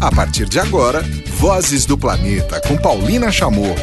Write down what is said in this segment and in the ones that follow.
A partir de agora, Vozes do Planeta com Paulina Chamorro.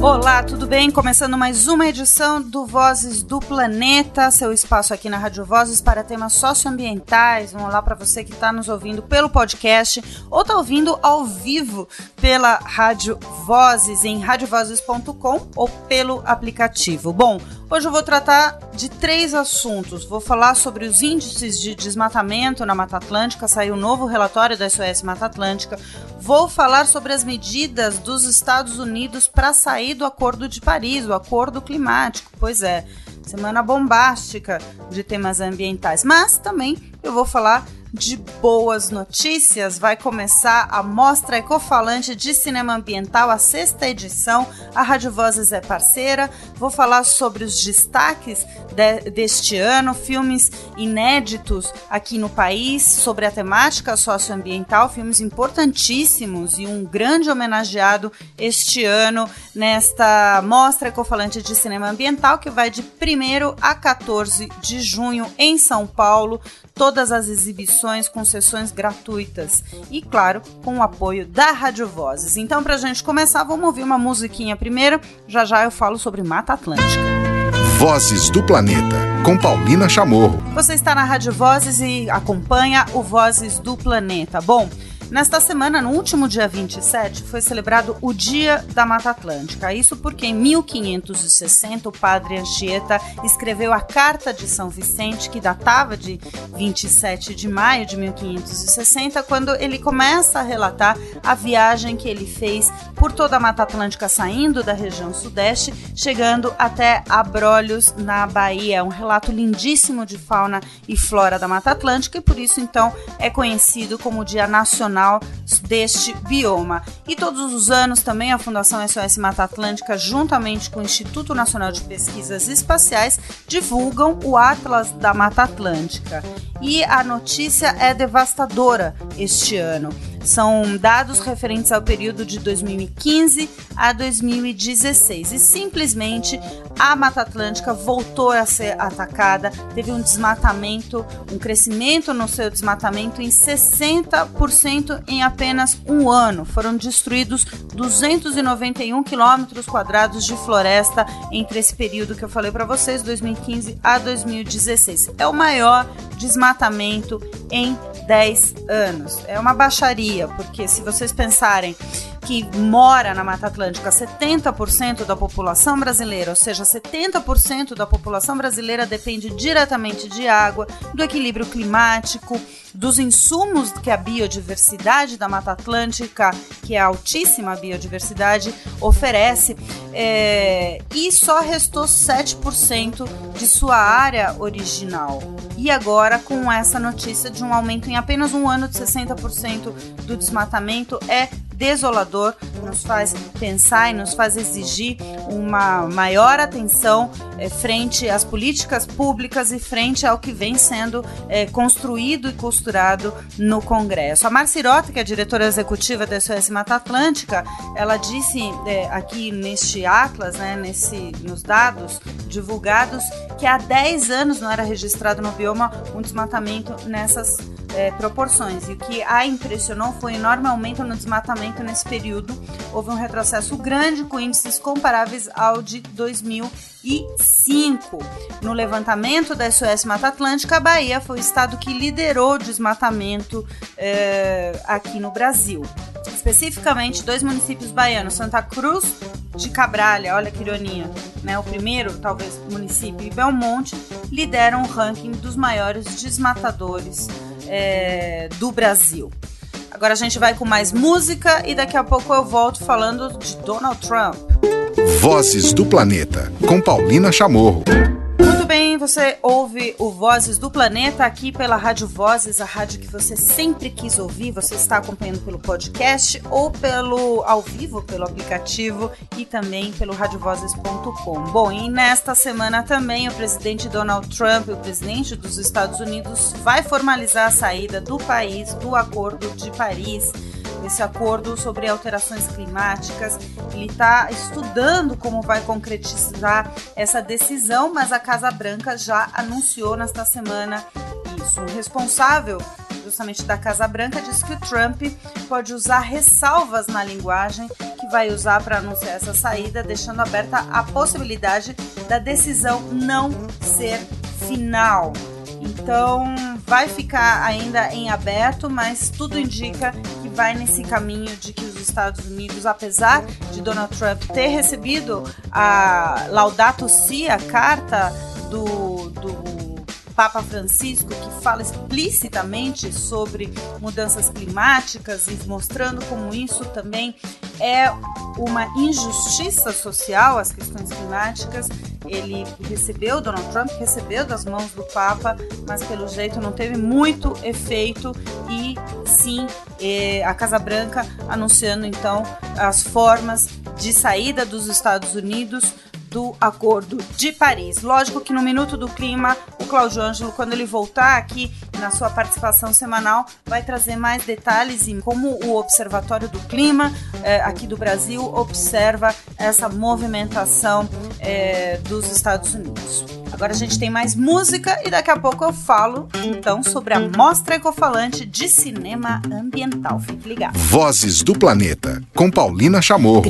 Olá, tudo bem? Começando mais uma edição do Vozes do Planeta, seu espaço aqui na Rádio Vozes para temas socioambientais. Um olá para você que está nos ouvindo pelo podcast ou está ouvindo ao vivo pela Rádio Vozes em radiovozes.com ou pelo aplicativo. Bom, hoje eu vou tratar de três assuntos. Vou falar sobre os índices de desmatamento na Mata Atlântica, saiu um novo relatório da SOS Mata Atlântica. Vou falar sobre as medidas dos Estados Unidos para sair do Acordo de Paris, o Acordo Climático. Pois é, semana bombástica de temas ambientais. Mas também eu vou falar de boas notícias. Vai começar a Mostra Ecofalante de Cinema Ambiental, a sexta edição. A Rádio Vozes é parceira. Vou falar sobre os destaques de, deste ano, filmes inéditos aqui no país, sobre a temática socioambiental, filmes importantíssimos e um grande homenageado este ano nesta Mostra Ecofalante de Cinema Ambiental, que vai de 1 a 14 de junho em São Paulo. Todas as exibições com sessões gratuitas e, claro, com o apoio da Rádio Vozes. Então, para a gente começar, vamos ouvir uma musiquinha primeiro. Já já eu falo sobre Mata Atlântica. Vozes do Planeta, com Paulina Chamorro. Você está na Rádio Vozes e acompanha o Vozes do Planeta. Bom, Nesta semana, no último dia 27, foi celebrado o Dia da Mata Atlântica. Isso porque em 1560 o padre Anchieta escreveu a Carta de São Vicente, que datava de 27 de maio de 1560, quando ele começa a relatar a viagem que ele fez por toda a Mata Atlântica, saindo da região sudeste, chegando até Abrolhos, na Bahia. É um relato lindíssimo de fauna e flora da Mata Atlântica e por isso, então, é conhecido como Dia Nacional nacional deste bioma. E todos os anos também a Fundação SOS Mata Atlântica, juntamente com o Instituto Nacional de Pesquisas Espaciais, divulgam o Atlas da Mata Atlântica. E a notícia é devastadora este ano. São dados referentes ao período de 2015 a 2016. E simplesmente a Mata Atlântica voltou a ser atacada, teve um desmatamento, um crescimento no seu desmatamento em 60% em apenas um ano. Foram destruídos 291 quilômetros quadrados de floresta entre esse período que eu falei para vocês, 2015 a 2016. É o maior desmatamento em 10 anos. É uma baixaria, porque se vocês pensarem que mora na Mata Atlântica 70% da população brasileira, ou seja, 70% da população brasileira depende diretamente de água, do equilíbrio climático, dos insumos que a biodiversidade da Mata Atlântica, que é altíssima biodiversidade, oferece, é, e só restou 7% de sua área original. E agora, com essa notícia de um aumento em apenas um ano de 60% do desmatamento, é desolador, nos faz pensar e nos faz exigir uma maior atenção frente às políticas públicas e frente ao que vem sendo é, construído e costurado no Congresso. A Marcirota, que é diretora executiva da SOS Mata Atlântica, ela disse é, aqui neste Atlas, né, nesse, nos dados divulgados, que há 10 anos não era registrado no bioma um desmatamento nessas é, proporções. E o que a impressionou foi o enorme aumento no desmatamento nesse período. Houve um retrocesso grande com índices comparáveis ao de 2005. No levantamento da SOS Mata Atlântica, a Bahia foi o estado que liderou o desmatamento é, aqui no Brasil. Especificamente, dois municípios baianos, Santa Cruz de Cabralha, olha que ironia, né? O primeiro, talvez, município e Belmonte lideram o ranking dos maiores desmatadores é, do Brasil. Agora a gente vai com mais música e daqui a pouco eu volto falando de Donald Trump. Vozes do Planeta, com Paulina Chamorro bem, você ouve o Vozes do Planeta aqui pela Rádio Vozes, a rádio que você sempre quis ouvir. Você está acompanhando pelo podcast ou pelo ao vivo, pelo aplicativo e também pelo radiovozes.com. Bom, e nesta semana também o presidente Donald Trump, o presidente dos Estados Unidos, vai formalizar a saída do país do Acordo de Paris esse acordo sobre alterações climáticas. Ele está estudando como vai concretizar essa decisão, mas a Casa Branca já anunciou nesta semana isso. O responsável justamente da Casa Branca, disse que o Trump pode usar ressalvas na linguagem que vai usar para anunciar essa saída, deixando aberta a possibilidade da decisão não ser final. Então vai ficar ainda em aberto, mas tudo indica vai nesse caminho de que os Estados Unidos, apesar de Donald Trump ter recebido a Laudato Si, a carta do, do Papa Francisco, que fala explicitamente sobre mudanças climáticas e mostrando como isso também é uma injustiça social, as questões climáticas. Ele recebeu, Donald Trump recebeu das mãos do Papa, mas pelo jeito não teve muito efeito e sim eh, a Casa Branca anunciando então as formas de saída dos Estados Unidos do Acordo de Paris. Lógico que no Minuto do Clima, o Cláudio Ângelo, quando ele voltar aqui na sua participação semanal, vai trazer mais detalhes em como o Observatório do Clima eh, aqui do Brasil observa essa movimentação eh, dos Estados Unidos. Agora a gente tem mais música e daqui a pouco eu falo então sobre a Mostra Ecofalante de Cinema Ambiental. Fique ligado. Vozes do Planeta, com Paulina Chamorro.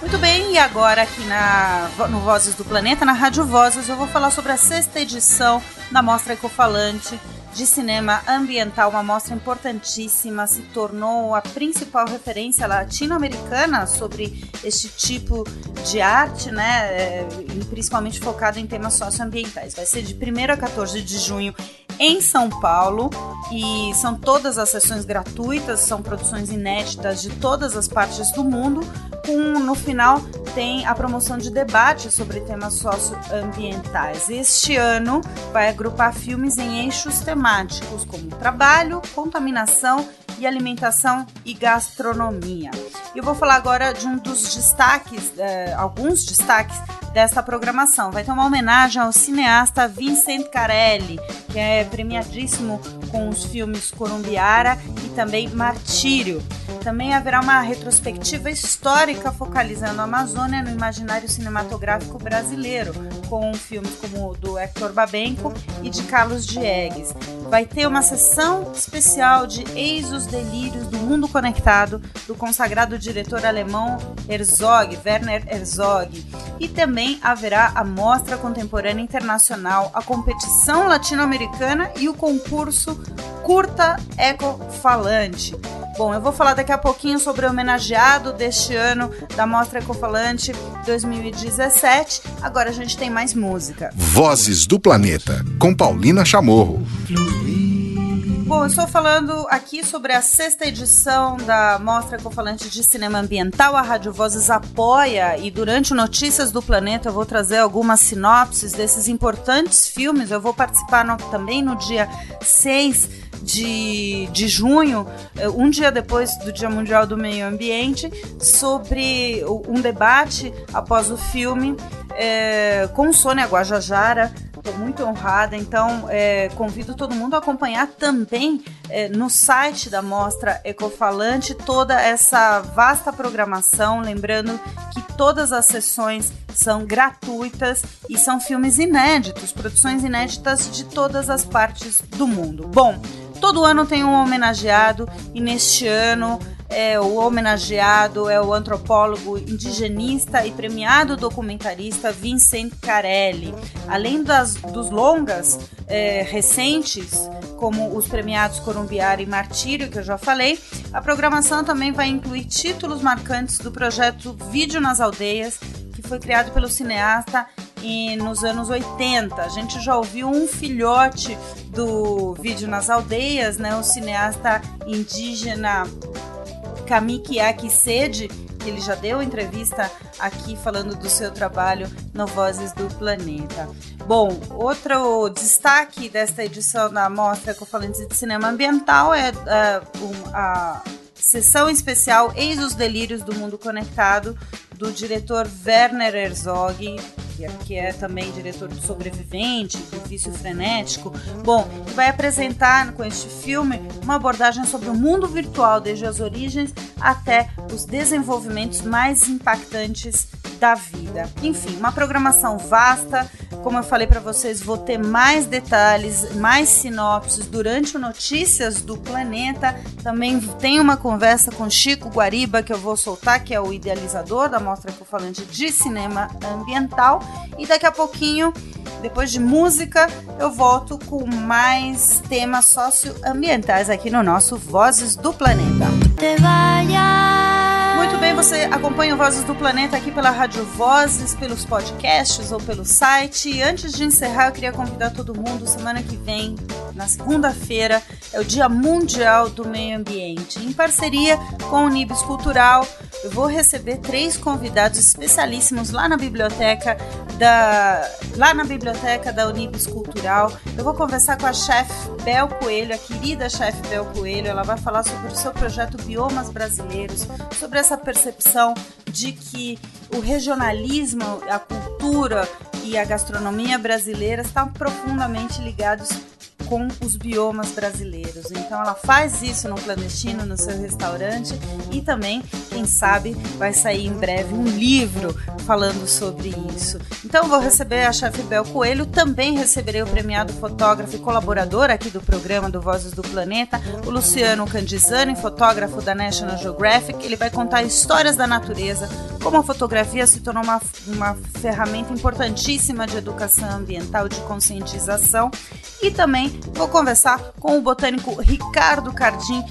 Muito bem, e agora aqui na, no Vozes do Planeta, na Rádio Vozes, eu vou falar sobre a sexta edição da Mostra Ecofalante de cinema ambiental, uma mostra importantíssima, se tornou a principal referência latino-americana sobre este tipo de arte, né, é, principalmente focado em temas socioambientais. Vai ser de 1 a 14 de junho em São Paulo e são todas as sessões gratuitas, são produções inéditas de todas as partes do mundo. Com, no final tem a promoção de debate sobre temas socioambientais. Este ano vai agrupar filmes em eixos temáticos como trabalho, contaminação e alimentação e gastronomia. Eu vou falar agora de um dos destaques, eh, alguns destaques dessa programação. Vai ter uma homenagem ao cineasta Vincent Carelli, que é premiadíssimo com os filmes Columbiara e também Martírio. Também haverá uma retrospectiva histórica focalizando a Amazônia no imaginário cinematográfico brasileiro, com filmes como o do Hector Babenco e de Carlos Diegues. Vai ter uma sessão especial de Eis os Delírios do Mundo Conectado, do consagrado diretor alemão Herzog, Werner Herzog. E também haverá a Mostra Contemporânea Internacional, a competição latino-americana e o concurso Curta Ecofalante. Bom, eu vou falar daqui a pouquinho sobre o homenageado deste ano da Mostra Ecofalante 2017. Agora a gente tem mais música. Vozes do Planeta, com Paulina Chamorro. Bom, eu estou falando aqui sobre a sexta edição da Mostra Ecofalante de Cinema Ambiental. A Rádio Vozes apoia e durante Notícias do Planeta eu vou trazer algumas sinopses desses importantes filmes. Eu vou participar no, também no dia 6 de, de junho, eh, um dia depois do Dia Mundial do Meio Ambiente, sobre um debate após o filme é, com Sônia Guajajara. Estou muito honrada, então é, convido todo mundo a acompanhar também é, no site da Mostra Ecofalante toda essa vasta programação. Lembrando que todas as sessões são gratuitas e são filmes inéditos, produções inéditas de todas as partes do mundo. Bom, Todo ano tem um homenageado e neste ano é, o homenageado é o antropólogo indigenista e premiado documentarista Vincent Carelli. Além das, dos longas é, recentes, como os premiados Corumbiara e Martírio, que eu já falei, a programação também vai incluir títulos marcantes do projeto Vídeo nas Aldeias, que foi criado pelo cineasta e nos anos 80. A gente já ouviu um filhote do vídeo nas aldeias, né? O cineasta indígena Kamiki Sede, que ele já deu entrevista aqui falando do seu trabalho no Vozes do Planeta. Bom, outro destaque desta edição da Mostra Ecofalante de Cinema Ambiental é uh, um, a sessão especial Eis os Delírios do Mundo Conectado, do diretor Werner Herzog, que é também diretor do Sobrevivente, do Vício Frenético. Bom, vai apresentar com este filme uma abordagem sobre o mundo virtual, desde as origens até os desenvolvimentos mais impactantes da vida. Enfim, uma programação vasta, como eu falei para vocês, vou ter mais detalhes, mais sinopses durante o Notícias do Planeta. Também tem uma conversa com Chico Guariba que eu vou soltar, que é o idealizador da Mostra Ecofalante de Cinema Ambiental. E daqui a pouquinho, depois de música, eu volto com mais temas socioambientais aqui no nosso Vozes do Planeta. Você acompanha o Vozes do Planeta aqui pela Rádio Vozes, pelos podcasts ou pelo site. E antes de encerrar, eu queria convidar todo mundo, semana que vem, na segunda-feira, é o Dia Mundial do Meio Ambiente. Em parceria com o Nibis Cultural, eu vou receber três convidados especialíssimos lá na biblioteca da lá na biblioteca da Unibis Cultural. Eu vou conversar com a chefe Bel Coelho, a querida chefe Bel Coelho. Ela vai falar sobre o seu projeto Biomas Brasileiros, sobre essa percepção de que o regionalismo, a cultura e a gastronomia brasileira estão profundamente ligados com os biomas brasileiros. Então ela faz isso no clandestino, no seu restaurante e também, quem sabe, vai sair em breve um livro falando sobre isso. Então vou receber a chefe Bel Coelho, também receberei o premiado fotógrafo e colaborador aqui do programa do Vozes do Planeta, o Luciano Candizani, fotógrafo da National Geographic. Ele vai contar histórias da natureza, como a fotografia se tornou uma, uma ferramenta importantíssima de educação ambiental, de conscientização e também vou conversar com o botânico Ricardo Cardim,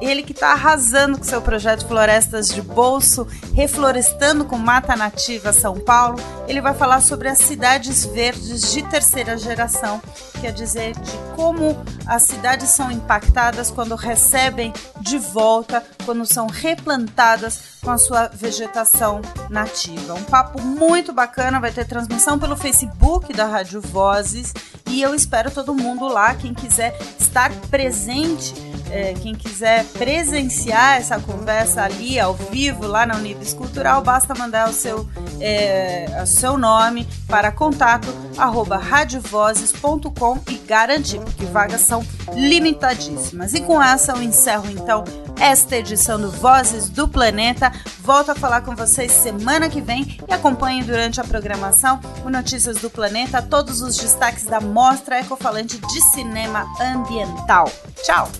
ele que está arrasando com seu projeto Florestas de Bolso, reflorestando com mata nativa São Paulo. Ele vai falar sobre as cidades verdes de terceira geração, quer dizer, de como as cidades são impactadas quando recebem de volta, quando são replantadas com a sua vegetação nativa. Um papo muito bacana, vai ter transmissão pelo Facebook da Rádio Vozes e eu espero todo mundo lá, quem quiser estar presente, é, quem quiser presenciar essa conversa ali ao vivo lá na Unibis Cultural, basta mandar o seu, é, o seu nome para contato arroba radiovozes.com e garantir, porque vagas são limitadíssimas. E com essa eu encerro então esta edição do Vozes do Planeta. Volto a falar com vocês semana que vem e acompanhe durante a programação o Notícias do Planeta, todos os destaques da Mostra Ecofalante de Cinema Ambiental. Tchau!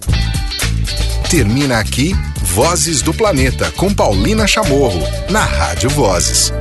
Termina aqui Vozes do Planeta com Paulina Chamorro, na Rádio Vozes.